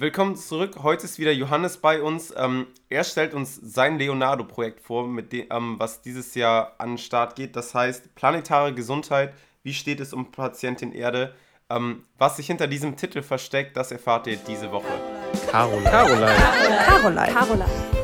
Willkommen zurück. Heute ist wieder Johannes bei uns. Ähm, er stellt uns sein Leonardo-Projekt vor, mit dem, ähm, was dieses Jahr an den Start geht. Das heißt Planetare Gesundheit. Wie steht es um Patientin Erde? Ähm, was sich hinter diesem Titel versteckt, das erfahrt ihr diese Woche. Caroline. Caroline. Caroline. Caroline.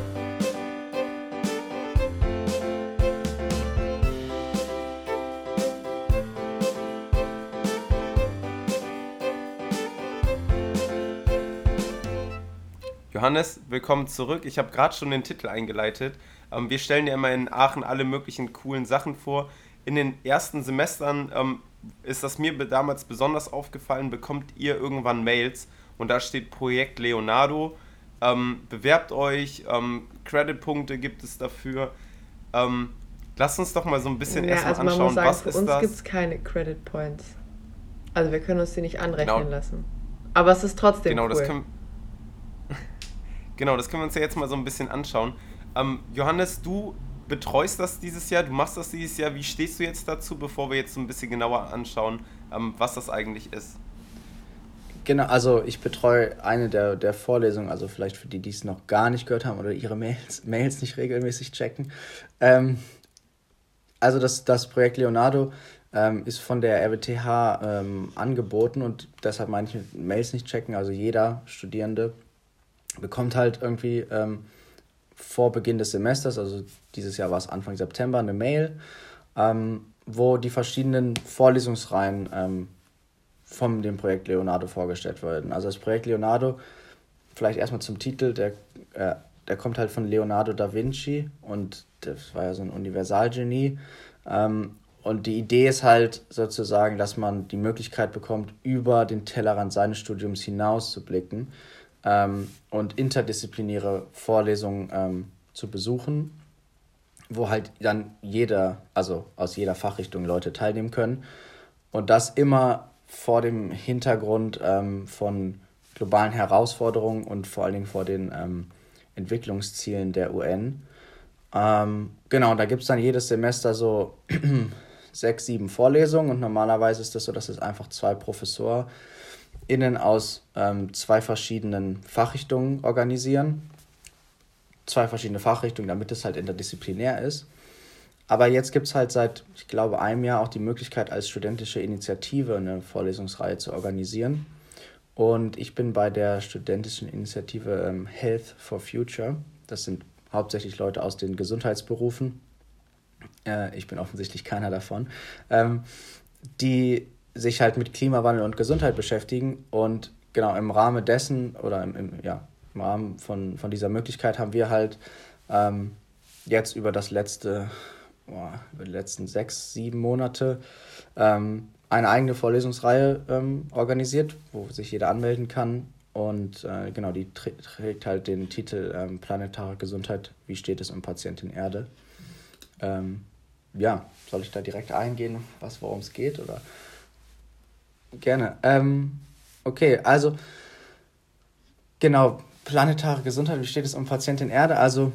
Johannes, willkommen zurück. Ich habe gerade schon den Titel eingeleitet. Ähm, wir stellen ja immer in Aachen alle möglichen coolen Sachen vor. In den ersten Semestern ähm, ist das mir damals besonders aufgefallen, bekommt ihr irgendwann Mails und da steht Projekt Leonardo. Ähm, bewerbt euch, ähm, Creditpunkte gibt es dafür. Ähm, lasst uns doch mal so ein bisschen ja, erstmal also anschauen, sagen, was für ist uns gibt es keine Credit Points. Also wir können uns die nicht anrechnen genau. lassen. Aber es ist trotzdem genau, cool. Das können, Genau, das können wir uns ja jetzt mal so ein bisschen anschauen. Ähm, Johannes, du betreust das dieses Jahr, du machst das dieses Jahr. Wie stehst du jetzt dazu, bevor wir jetzt so ein bisschen genauer anschauen, ähm, was das eigentlich ist? Genau, also ich betreue eine der, der Vorlesungen, also vielleicht für die, die es noch gar nicht gehört haben oder ihre Mails, Mails nicht regelmäßig checken. Ähm, also das, das Projekt Leonardo ähm, ist von der RWTH ähm, angeboten und deshalb manche Mails nicht checken. Also jeder Studierende bekommt halt irgendwie ähm, vor Beginn des Semesters, also dieses Jahr war es Anfang September, eine Mail, ähm, wo die verschiedenen Vorlesungsreihen ähm, von dem Projekt Leonardo vorgestellt werden. Also das Projekt Leonardo, vielleicht erstmal zum Titel, der, äh, der kommt halt von Leonardo da Vinci und das war ja so ein Universalgenie. Ähm, und die Idee ist halt sozusagen, dass man die Möglichkeit bekommt, über den Tellerrand seines Studiums hinaus zu blicken ähm, und interdisziplinäre Vorlesungen ähm, zu besuchen, wo halt dann jeder, also aus jeder Fachrichtung Leute teilnehmen können. Und das immer vor dem Hintergrund ähm, von globalen Herausforderungen und vor allen Dingen vor den ähm, Entwicklungszielen der UN. Ähm, genau, da gibt es dann jedes Semester so sechs, sieben Vorlesungen und normalerweise ist das so, dass es einfach zwei Professoren innen aus ähm, zwei verschiedenen Fachrichtungen organisieren. Zwei verschiedene Fachrichtungen, damit es halt interdisziplinär ist. Aber jetzt gibt es halt seit, ich glaube, einem Jahr auch die Möglichkeit, als studentische Initiative eine Vorlesungsreihe zu organisieren. Und ich bin bei der studentischen Initiative ähm, Health for Future. Das sind hauptsächlich Leute aus den Gesundheitsberufen. Äh, ich bin offensichtlich keiner davon. Ähm, die sich halt mit Klimawandel und Gesundheit beschäftigen. Und genau im Rahmen dessen oder im, im ja, im Rahmen von, von dieser Möglichkeit haben wir halt ähm, jetzt über das letzte, boah, über die letzten sechs, sieben Monate ähm, eine eigene Vorlesungsreihe ähm, organisiert, wo sich jeder anmelden kann. Und äh, genau, die trägt halt den Titel ähm, Planetare Gesundheit, wie steht es um Patientin Erde? Ähm, ja, soll ich da direkt eingehen, was worum es geht? Oder? Gerne. Ähm, okay, also genau, planetare Gesundheit, wie steht es um Patientin Erde? Also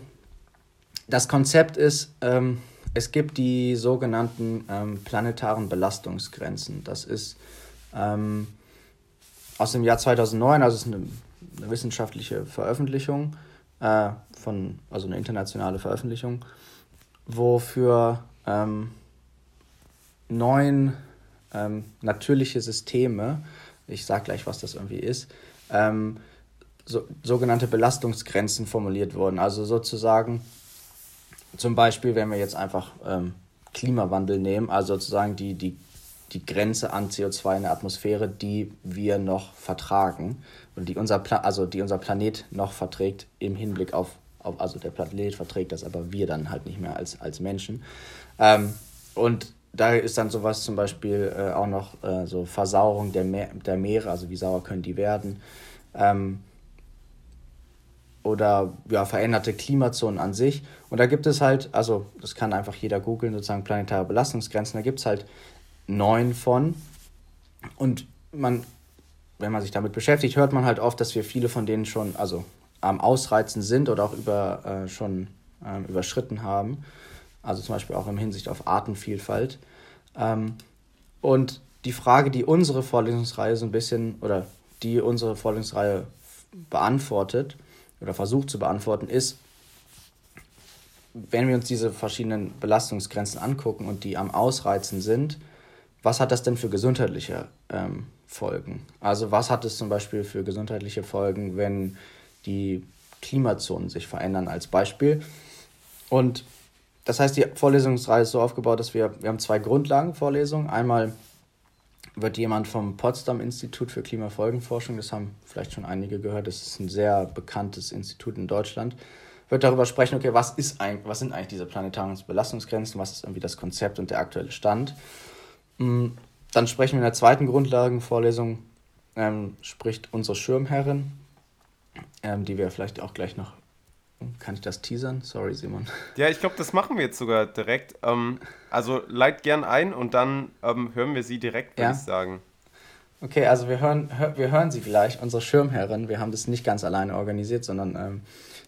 das Konzept ist, ähm, es gibt die sogenannten ähm, planetaren Belastungsgrenzen. Das ist ähm, aus dem Jahr 2009, also ist eine, eine wissenschaftliche Veröffentlichung, äh, von, also eine internationale Veröffentlichung, wo für ähm, neun ähm, natürliche Systeme, ich sage gleich, was das irgendwie ist, ähm, so, sogenannte Belastungsgrenzen formuliert wurden. Also sozusagen, zum Beispiel, wenn wir jetzt einfach ähm, Klimawandel nehmen, also sozusagen die, die, die Grenze an CO2 in der Atmosphäre, die wir noch vertragen und die unser, Pla also die unser Planet noch verträgt im Hinblick auf, auf, also der Planet verträgt das, aber wir dann halt nicht mehr als, als Menschen. Ähm, und da ist dann sowas zum Beispiel äh, auch noch äh, so Versauerung der, Meer, der Meere, also wie sauer können die werden. Ähm, oder ja, veränderte Klimazonen an sich. Und da gibt es halt, also das kann einfach jeder googeln, sozusagen planetare Belastungsgrenzen, da gibt es halt neun von. Und man, wenn man sich damit beschäftigt, hört man halt oft, dass wir viele von denen schon, also am Ausreizen sind oder auch über, äh, schon äh, überschritten haben also zum Beispiel auch in Hinsicht auf Artenvielfalt. Ähm, und die Frage, die unsere Vorlesungsreihe so ein bisschen, oder die unsere Vorlesungsreihe beantwortet oder versucht zu beantworten, ist, wenn wir uns diese verschiedenen Belastungsgrenzen angucken und die am Ausreizen sind, was hat das denn für gesundheitliche ähm, Folgen? Also was hat es zum Beispiel für gesundheitliche Folgen, wenn die Klimazonen sich verändern als Beispiel? Und das heißt, die Vorlesungsreihe ist so aufgebaut, dass wir, wir haben zwei Grundlagenvorlesungen. Einmal wird jemand vom Potsdam Institut für Klimafolgenforschung, das haben vielleicht schon einige gehört, das ist ein sehr bekanntes Institut in Deutschland, wird darüber sprechen, okay, was, ist ein, was sind eigentlich diese planetaren Belastungsgrenzen, was ist irgendwie das Konzept und der aktuelle Stand. Mm, dann sprechen wir in der zweiten Grundlagenvorlesung, ähm, spricht unsere Schirmherrin, ähm, die wir vielleicht auch gleich noch kann ich das teasern? Sorry, Simon. Ja, ich glaube, das machen wir jetzt sogar direkt. Ähm, also leit gern ein und dann ähm, hören wir sie direkt, würde ja? ich sagen. Okay, also wir hören, hör, wir hören sie gleich, unsere Schirmherrin. Wir haben das nicht ganz alleine organisiert, sondern ähm,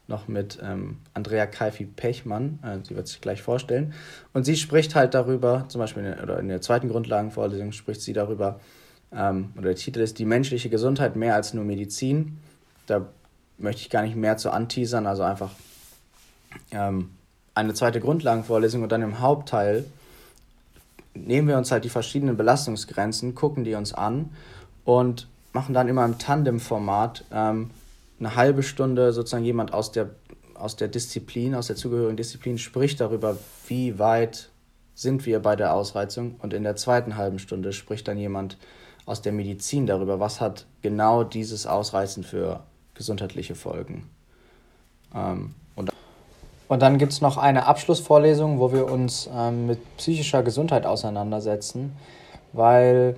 noch mit ähm, Andrea Kaifi-Pechmann. Äh, sie wird sich gleich vorstellen. Und sie spricht halt darüber, zum Beispiel in der, oder in der zweiten Grundlagenvorlesung spricht sie darüber, ähm, oder der Titel ist Die menschliche Gesundheit mehr als nur Medizin. Da möchte ich gar nicht mehr zu anteasern, also einfach ähm, eine zweite Grundlagenvorlesung und dann im Hauptteil nehmen wir uns halt die verschiedenen Belastungsgrenzen, gucken die uns an und machen dann immer im Tandem-Format ähm, eine halbe Stunde sozusagen jemand aus der, aus der Disziplin, aus der zugehörigen Disziplin spricht darüber, wie weit sind wir bei der Ausreizung und in der zweiten halben Stunde spricht dann jemand aus der Medizin darüber, was hat genau dieses Ausreizen für gesundheitliche Folgen. Ähm, und, und dann gibt es noch eine Abschlussvorlesung, wo wir uns ähm, mit psychischer Gesundheit auseinandersetzen, weil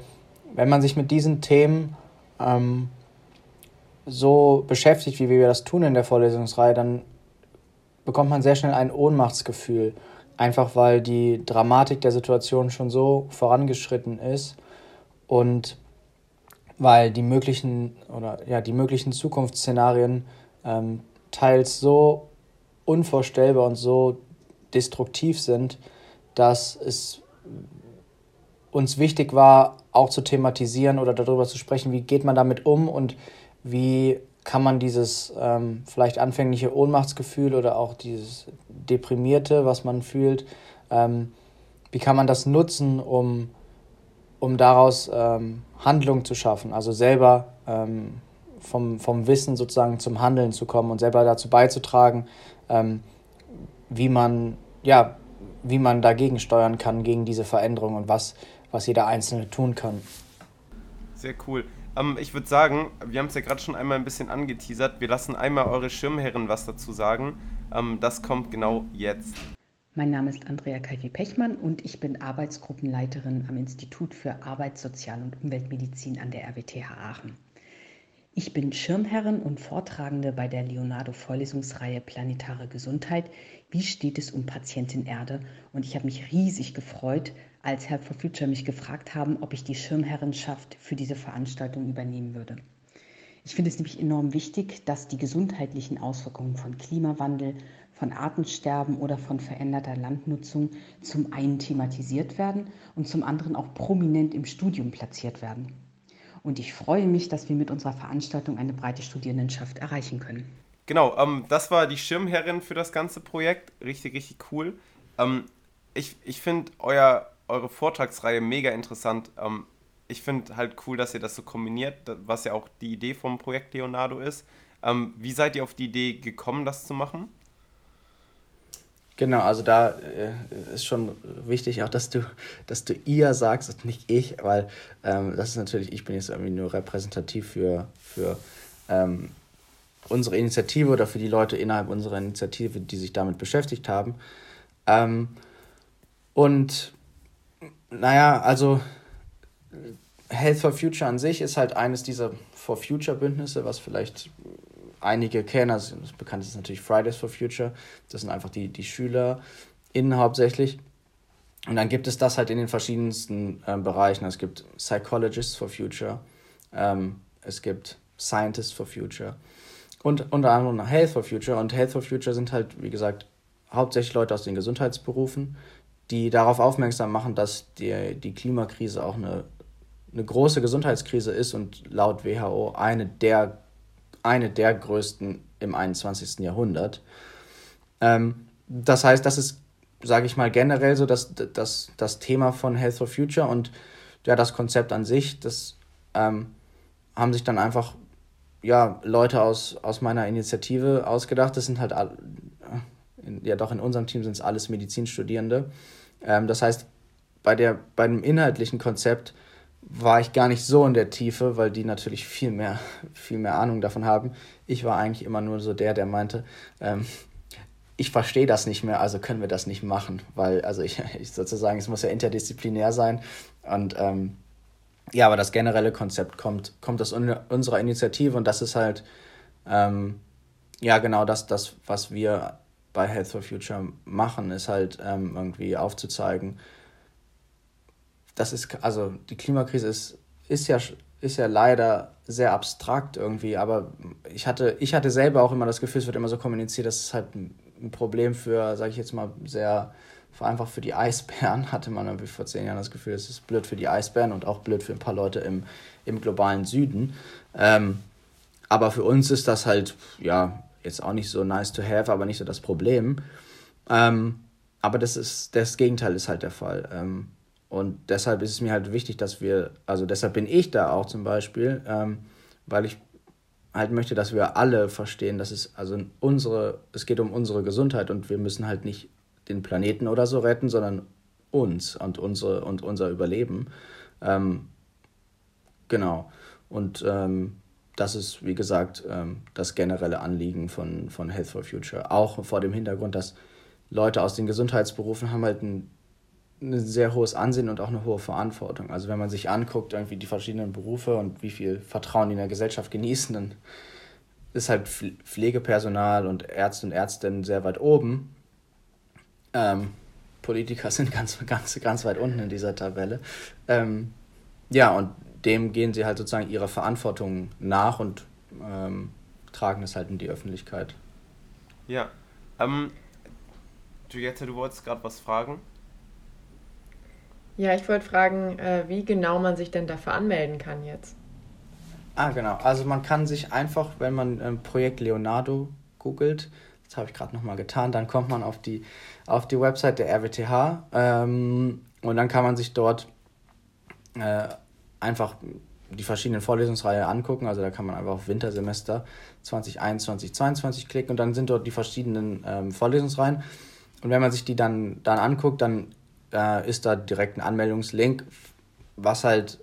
wenn man sich mit diesen Themen ähm, so beschäftigt, wie wir das tun in der Vorlesungsreihe, dann bekommt man sehr schnell ein Ohnmachtsgefühl, einfach weil die Dramatik der Situation schon so vorangeschritten ist und weil die möglichen oder ja die möglichen Zukunftsszenarien ähm, teils so unvorstellbar und so destruktiv sind, dass es uns wichtig war, auch zu thematisieren oder darüber zu sprechen, wie geht man damit um und wie kann man dieses ähm, vielleicht anfängliche Ohnmachtsgefühl oder auch dieses Deprimierte, was man fühlt, ähm, wie kann man das nutzen, um um daraus ähm, Handlung zu schaffen, also selber ähm, vom, vom Wissen sozusagen zum Handeln zu kommen und selber dazu beizutragen, ähm, wie man, ja, wie man dagegen steuern kann, gegen diese Veränderung und was, was jeder Einzelne tun kann. Sehr cool. Ähm, ich würde sagen, wir haben es ja gerade schon einmal ein bisschen angeteasert. Wir lassen einmal eure Schirmherren was dazu sagen. Ähm, das kommt genau jetzt. Mein Name ist Andrea Kaifi-Pechmann und ich bin Arbeitsgruppenleiterin am Institut für Arbeits-, Sozial- und Umweltmedizin an der RWTH Aachen. Ich bin Schirmherrin und Vortragende bei der Leonardo-Vorlesungsreihe Planetare Gesundheit. Wie steht es um Patientin Erde? Und ich habe mich riesig gefreut, als Help for Future mich gefragt haben, ob ich die Schirmherrenschaft für diese Veranstaltung übernehmen würde. Ich finde es nämlich enorm wichtig, dass die gesundheitlichen Auswirkungen von Klimawandel, von Artensterben oder von veränderter Landnutzung zum einen thematisiert werden und zum anderen auch prominent im Studium platziert werden. Und ich freue mich, dass wir mit unserer Veranstaltung eine breite Studierendenschaft erreichen können. Genau, ähm, das war die Schirmherrin für das ganze Projekt. Richtig, richtig cool. Ähm, ich ich finde eure Vortragsreihe mega interessant. Ähm, ich finde halt cool, dass ihr das so kombiniert, was ja auch die Idee vom Projekt Leonardo ist. Ähm, wie seid ihr auf die Idee gekommen, das zu machen? Genau, also da äh, ist schon wichtig auch, dass du, dass du ihr sagst und nicht ich, weil ähm, das ist natürlich, ich bin jetzt irgendwie nur repräsentativ für, für ähm, unsere Initiative oder für die Leute innerhalb unserer Initiative, die sich damit beschäftigt haben. Ähm, und naja, also Health for Future an sich ist halt eines dieser For Future Bündnisse, was vielleicht einige kennen. Also das bekannteste ist natürlich Fridays for Future. Das sind einfach die, die SchülerInnen hauptsächlich. Und dann gibt es das halt in den verschiedensten ähm, Bereichen. Es gibt Psychologists for Future, ähm, es gibt Scientists for Future und unter anderem Health for Future. Und Health for Future sind halt, wie gesagt, hauptsächlich Leute aus den Gesundheitsberufen, die darauf aufmerksam machen, dass die, die Klimakrise auch eine, eine große Gesundheitskrise ist und laut WHO eine der eine der größten im 21. Jahrhundert. Ähm, das heißt, das ist, sage ich mal, generell so das, das, das Thema von Health for Future und ja, das Konzept an sich, das ähm, haben sich dann einfach ja, Leute aus, aus meiner Initiative ausgedacht. Das sind halt, ja doch, in unserem Team sind es alles Medizinstudierende. Ähm, das heißt, bei, der, bei dem inhaltlichen Konzept war ich gar nicht so in der Tiefe, weil die natürlich viel mehr, viel mehr Ahnung davon haben. Ich war eigentlich immer nur so der, der meinte, ähm, ich verstehe das nicht mehr, also können wir das nicht machen, weil, also ich, ich sozusagen, es muss ja interdisziplinär sein und ähm, ja, aber das generelle Konzept kommt, kommt aus un unserer Initiative und das ist halt, ähm, ja, genau das, das, was wir bei Health for Future machen, ist halt ähm, irgendwie aufzuzeigen, das ist, also die Klimakrise ist, ist ja ist ja leider sehr abstrakt irgendwie, aber ich hatte, ich hatte selber auch immer das Gefühl, es wird immer so kommuniziert, dass es halt ein Problem für, sage ich jetzt mal, sehr einfach für die Eisbären, hatte man irgendwie vor zehn Jahren das Gefühl, es ist blöd für die Eisbären und auch blöd für ein paar Leute im, im globalen Süden. Ähm, aber für uns ist das halt, ja, jetzt auch nicht so nice to have, aber nicht so das Problem. Ähm, aber das ist, das Gegenteil ist halt der Fall. Ähm, und deshalb ist es mir halt wichtig, dass wir, also deshalb bin ich da auch zum Beispiel, ähm, weil ich halt möchte, dass wir alle verstehen, dass es also unsere, es geht um unsere Gesundheit und wir müssen halt nicht den Planeten oder so retten, sondern uns und unsere und unser Überleben. Ähm, genau. Und ähm, das ist, wie gesagt, ähm, das generelle Anliegen von, von Health for Future. Auch vor dem Hintergrund, dass Leute aus den Gesundheitsberufen haben halt ein ein sehr hohes Ansehen und auch eine hohe Verantwortung. Also wenn man sich anguckt, irgendwie die verschiedenen Berufe und wie viel Vertrauen die in der Gesellschaft genießen, dann ist halt Pflegepersonal und Ärzte und Ärztinnen sehr weit oben. Ähm, Politiker sind ganz, ganz, ganz weit unten in dieser Tabelle. Ähm, ja, und dem gehen sie halt sozusagen ihrer Verantwortung nach und ähm, tragen es halt in die Öffentlichkeit. Ja. Ähm, Juliette, du wolltest gerade was fragen? Ja, ich wollte fragen, äh, wie genau man sich denn dafür anmelden kann jetzt. Ah, genau. Also man kann sich einfach, wenn man ähm, Projekt Leonardo googelt, das habe ich gerade nochmal getan, dann kommt man auf die, auf die Website der RWTH ähm, und dann kann man sich dort äh, einfach die verschiedenen Vorlesungsreihen angucken. Also da kann man einfach auf Wintersemester 2021, 2022 klicken und dann sind dort die verschiedenen ähm, Vorlesungsreihen. Und wenn man sich die dann, dann anguckt, dann äh, ist da direkt ein Anmeldungslink, was halt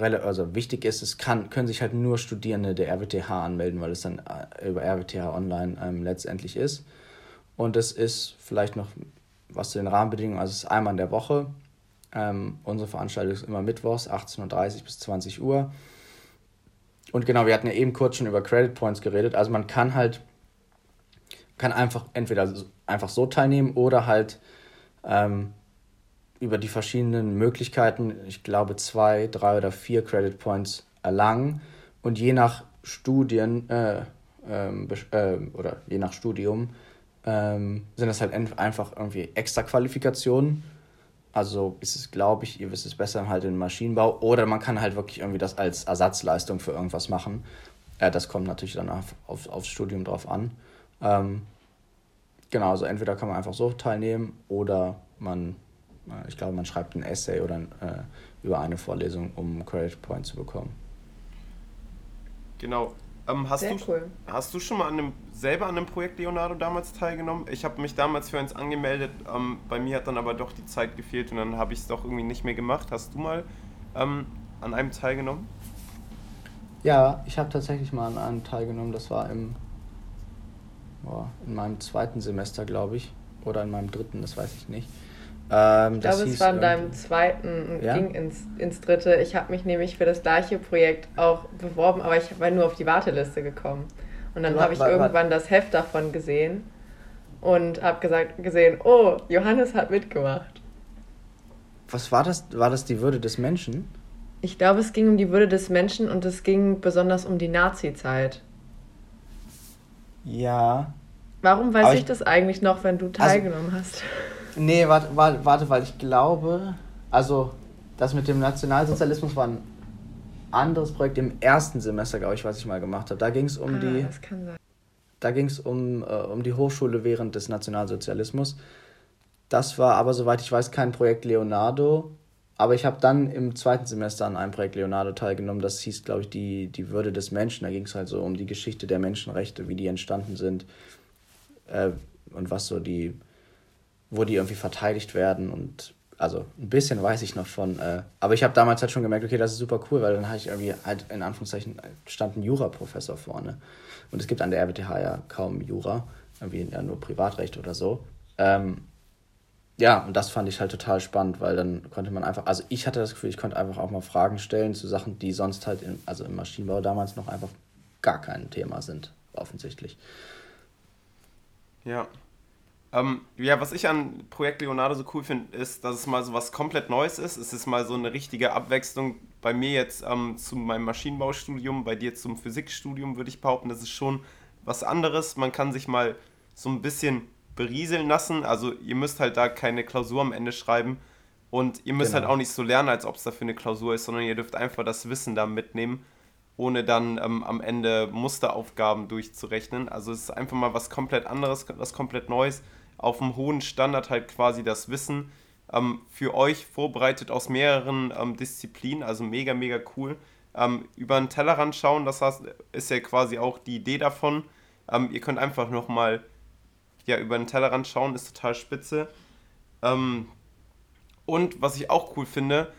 also wichtig ist, es kann, können sich halt nur Studierende der RWTH anmelden, weil es dann äh, über RWTH Online ähm, letztendlich ist. Und es ist vielleicht noch was zu den Rahmenbedingungen, also es ist einmal in der Woche. Ähm, unsere Veranstaltung ist immer mittwochs, 18.30 Uhr bis 20 Uhr. Und genau, wir hatten ja eben kurz schon über Credit Points geredet. Also man kann halt, kann einfach entweder einfach so teilnehmen oder halt ähm, über die verschiedenen Möglichkeiten, ich glaube zwei, drei oder vier Credit Points erlangen und je nach Studien äh, ähm, äh, oder je nach Studium ähm, sind das halt einfach irgendwie extra Qualifikationen. Also ist es, glaube ich, ihr wisst es besser halt im Maschinenbau oder man kann halt wirklich irgendwie das als Ersatzleistung für irgendwas machen. Äh, das kommt natürlich dann auf, auf, aufs Studium drauf an. Ähm, genau, also entweder kann man einfach so teilnehmen oder man äh, ich glaube, man schreibt ein Essay oder äh, über eine Vorlesung, um Credit Point zu bekommen. Genau. Ähm, hast, Sehr du, cool. hast du schon mal an einem, selber an einem Projekt Leonardo damals teilgenommen? Ich habe mich damals für eins angemeldet, ähm, bei mir hat dann aber doch die Zeit gefehlt und dann habe ich es doch irgendwie nicht mehr gemacht. Hast du mal ähm, an einem teilgenommen? Ja, ich habe tatsächlich mal an einem teilgenommen. Das war im, boah, in meinem zweiten Semester, glaube ich. Oder in meinem dritten, das weiß ich nicht. Ähm, ich glaube, es war in deinem zweiten und ja? ging ins, ins dritte. Ich habe mich nämlich für das gleiche Projekt auch beworben, aber ich war nur auf die Warteliste gekommen. Und dann habe ich war, irgendwann war. das Heft davon gesehen und habe gesagt gesehen, oh, Johannes hat mitgemacht. Was war das? War das die Würde des Menschen? Ich glaube, es ging um die Würde des Menschen und es ging besonders um die Nazi-Zeit. Ja. Warum weiß ich, ich, das eigentlich noch, wenn du also teilgenommen also, hast? Nee, warte, warte, weil ich glaube, also das mit dem Nationalsozialismus war ein anderes Projekt im ersten Semester, glaube ich, was ich mal gemacht habe. Da ging es um ah, die. Das kann sein. Da ging es um, äh, um die Hochschule während des Nationalsozialismus. Das war aber, soweit ich weiß, kein Projekt Leonardo. Aber ich habe dann im zweiten Semester an einem Projekt Leonardo teilgenommen. Das hieß, glaube ich, die, die Würde des Menschen. Da ging es halt so um die Geschichte der Menschenrechte, wie die entstanden sind äh, und was so die, wo die irgendwie verteidigt werden und also ein bisschen weiß ich noch von, äh, aber ich habe damals halt schon gemerkt, okay, das ist super cool, weil dann habe ich irgendwie halt in Anführungszeichen stand ein Jura-Professor vorne. Und es gibt an der RWTH ja kaum Jura, irgendwie ja nur Privatrecht oder so. Ähm, ja, und das fand ich halt total spannend, weil dann konnte man einfach, also ich hatte das Gefühl, ich konnte einfach auch mal Fragen stellen zu Sachen, die sonst halt, in, also im Maschinenbau damals noch einfach gar kein Thema sind, offensichtlich. Ja. Ähm, ja, was ich an Projekt Leonardo so cool finde, ist, dass es mal so was komplett Neues ist. Es ist mal so eine richtige Abwechslung. Bei mir jetzt ähm, zu meinem Maschinenbaustudium, bei dir zum Physikstudium, würde ich behaupten, das ist schon was anderes. Man kann sich mal so ein bisschen berieseln lassen. Also ihr müsst halt da keine Klausur am Ende schreiben und ihr müsst halt genau. halt auch nicht so lernen, als ob es dafür eine Klausur ist, sondern ihr dürft einfach das Wissen da mitnehmen, ohne dann ähm, am Ende Musteraufgaben durchzurechnen. Also es ist einfach mal was komplett anderes, was komplett Neues. Auf einem hohen Standard halt quasi das Wissen ähm, für euch vorbereitet aus mehreren ähm, Disziplinen, also mega, mega cool. Ähm, über den Tellerrand schauen, das heißt, ist ja quasi auch die Idee davon. Ähm, ihr könnt einfach nochmal ja, über den Tellerrand schauen ist total spitze. Ähm, und was ich auch cool finde,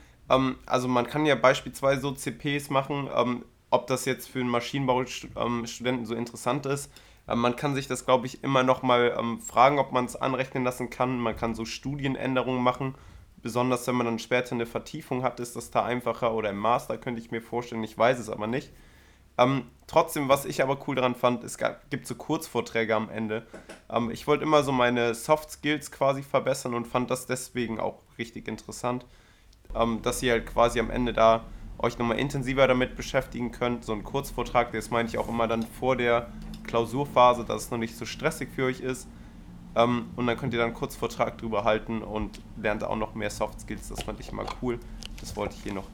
also man kann ja beispielsweise so CPs machen, ob das jetzt für einen Maschinenbaustudenten so interessant ist. Ähm, man kann sich das, glaube ich, immer noch mal ähm, fragen, ob man es anrechnen lassen kann. Man kann so Studienänderungen machen. Besonders wenn man dann später eine Vertiefung hat, ist das da einfacher. Oder im Master könnte ich mir vorstellen, ich weiß es aber nicht. Ähm, trotzdem, was ich aber cool daran fand, es gab, gibt so Kurzvorträge am Ende. Ähm, ich wollte immer so meine Soft Skills quasi verbessern und fand das deswegen auch richtig interessant, ähm, dass ihr halt quasi am Ende da euch nochmal intensiver damit beschäftigen könnt. So ein Kurzvortrag, das meine ich auch immer dann vor der Klausurphase, dass es noch nicht so stressig für euch ist. Ähm, und dann könnt ihr dann einen Kurzvortrag drüber halten und lernt auch noch mehr Soft Skills. Das fand ich immer cool. Das wollte ich hier noch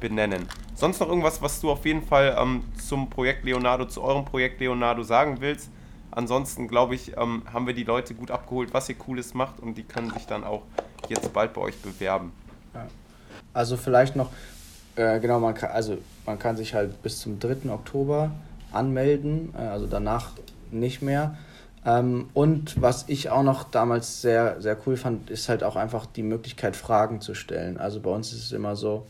benennen. Sonst noch irgendwas, was du auf jeden Fall ähm, zum Projekt Leonardo, zu eurem Projekt Leonardo sagen willst? Ansonsten glaube ich, ähm, haben wir die Leute gut abgeholt, was ihr Cooles macht und die können sich dann auch jetzt bald bei euch bewerben. Also vielleicht noch, äh, genau, man kann, also man kann sich halt bis zum 3. Oktober anmelden, äh, also danach nicht mehr. Ähm, und was ich auch noch damals sehr, sehr cool fand, ist halt auch einfach die Möglichkeit, Fragen zu stellen. Also bei uns ist es immer so,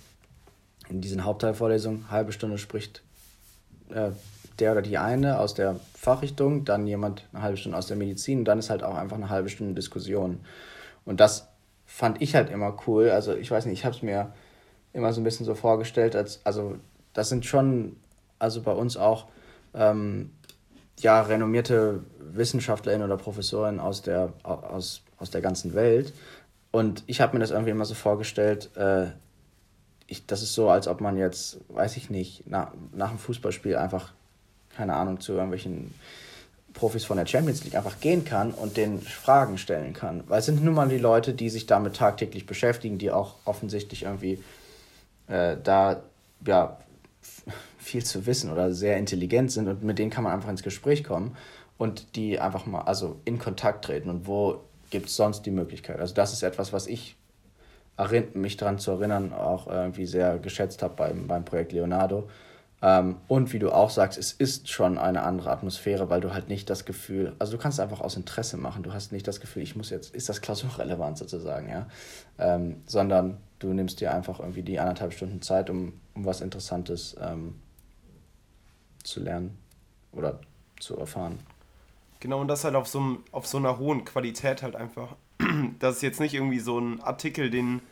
in diesen Hauptteilvorlesungen, halbe Stunde spricht äh, der oder die eine aus der Fachrichtung, dann jemand eine halbe Stunde aus der Medizin und dann ist halt auch einfach eine halbe Stunde Diskussion. Und das fand ich halt immer cool. Also ich weiß nicht, ich habe es mir immer so ein bisschen so vorgestellt, als, also das sind schon, also bei uns auch, ähm, ja, renommierte Wissenschaftlerinnen oder Professoren aus der, aus, aus der ganzen Welt. Und ich habe mir das irgendwie immer so vorgestellt, äh, ich, das ist so, als ob man jetzt, weiß ich nicht, nach, nach dem Fußballspiel einfach, keine Ahnung, zu irgendwelchen Profis von der Champions League einfach gehen kann und den Fragen stellen kann. Weil es sind nun mal die Leute, die sich damit tagtäglich beschäftigen, die auch offensichtlich irgendwie äh, da ja viel zu wissen oder sehr intelligent sind und mit denen kann man einfach ins Gespräch kommen und die einfach mal also in Kontakt treten und wo gibt es sonst die Möglichkeit. Also das ist etwas, was ich mich daran zu erinnern, auch irgendwie sehr geschätzt habe beim, beim Projekt Leonardo. Ähm, und wie du auch sagst, es ist schon eine andere Atmosphäre, weil du halt nicht das Gefühl, also du kannst es einfach aus Interesse machen, du hast nicht das Gefühl, ich muss jetzt, ist das klausurrelevant sozusagen, ja, ähm, sondern du nimmst dir einfach irgendwie die anderthalb Stunden Zeit, um, um was Interessantes ähm, zu lernen oder zu erfahren. Genau, und das halt auf so, auf so einer hohen Qualität halt einfach. Das ist jetzt nicht irgendwie so ein Artikel, den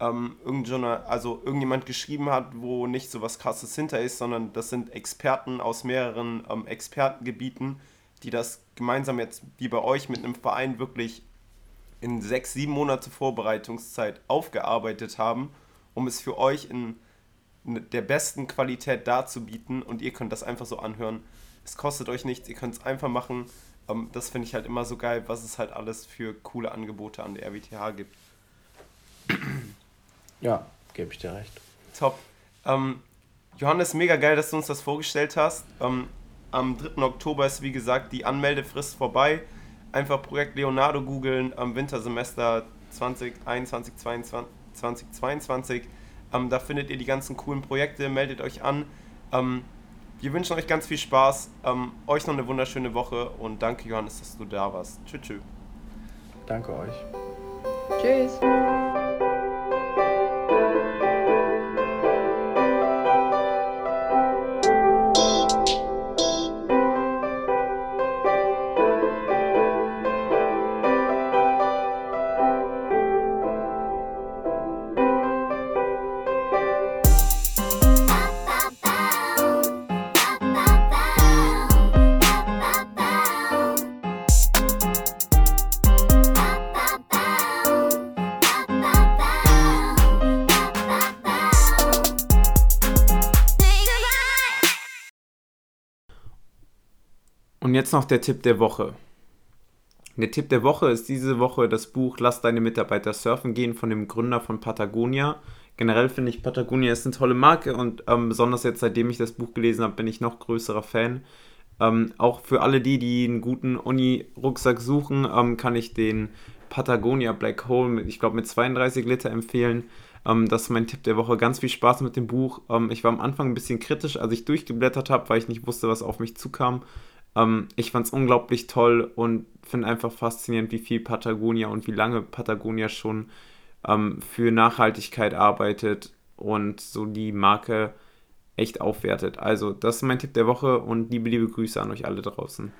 ähm, also irgendjemand geschrieben hat, wo nicht so was krasses hinter ist, sondern das sind Experten aus mehreren ähm, Expertengebieten, die das gemeinsam jetzt wie bei euch mit einem Verein wirklich in sechs, sieben Monate Vorbereitungszeit aufgearbeitet haben, um es für euch in der besten Qualität darzubieten und ihr könnt das einfach so anhören. Es kostet euch nichts, ihr könnt es einfach machen. Ähm, das finde ich halt immer so geil, was es halt alles für coole Angebote an der RWTH gibt. Ja, gebe ich dir recht. Top. Ähm, Johannes, mega geil, dass du uns das vorgestellt hast. Ähm, am 3. Oktober ist wie gesagt die Anmeldefrist vorbei. Einfach Projekt Leonardo googeln am Wintersemester 2021, 2022. Ähm, da findet ihr die ganzen coolen Projekte, meldet euch an. Ähm, wir wünschen euch ganz viel Spaß, ähm, euch noch eine wunderschöne Woche und danke Johannes, dass du da warst. Tschüss. Tschü. Danke euch. Tschüss. Jetzt noch der Tipp der Woche. Der Tipp der Woche ist diese Woche das Buch Lass deine Mitarbeiter surfen gehen von dem Gründer von Patagonia. Generell finde ich Patagonia ist eine tolle Marke und ähm, besonders jetzt seitdem ich das Buch gelesen habe, bin ich noch größerer Fan. Ähm, auch für alle die, die einen guten Uni-Rucksack suchen, ähm, kann ich den Patagonia Black Hole, mit, ich glaube mit 32 Liter empfehlen. Ähm, das ist mein Tipp der Woche. Ganz viel Spaß mit dem Buch. Ähm, ich war am Anfang ein bisschen kritisch, als ich durchgeblättert habe, weil ich nicht wusste, was auf mich zukam. Ähm, ich fand es unglaublich toll und finde einfach faszinierend, wie viel Patagonia und wie lange Patagonia schon ähm, für Nachhaltigkeit arbeitet und so die Marke echt aufwertet. Also, das ist mein Tipp der Woche und liebe, liebe Grüße an euch alle draußen.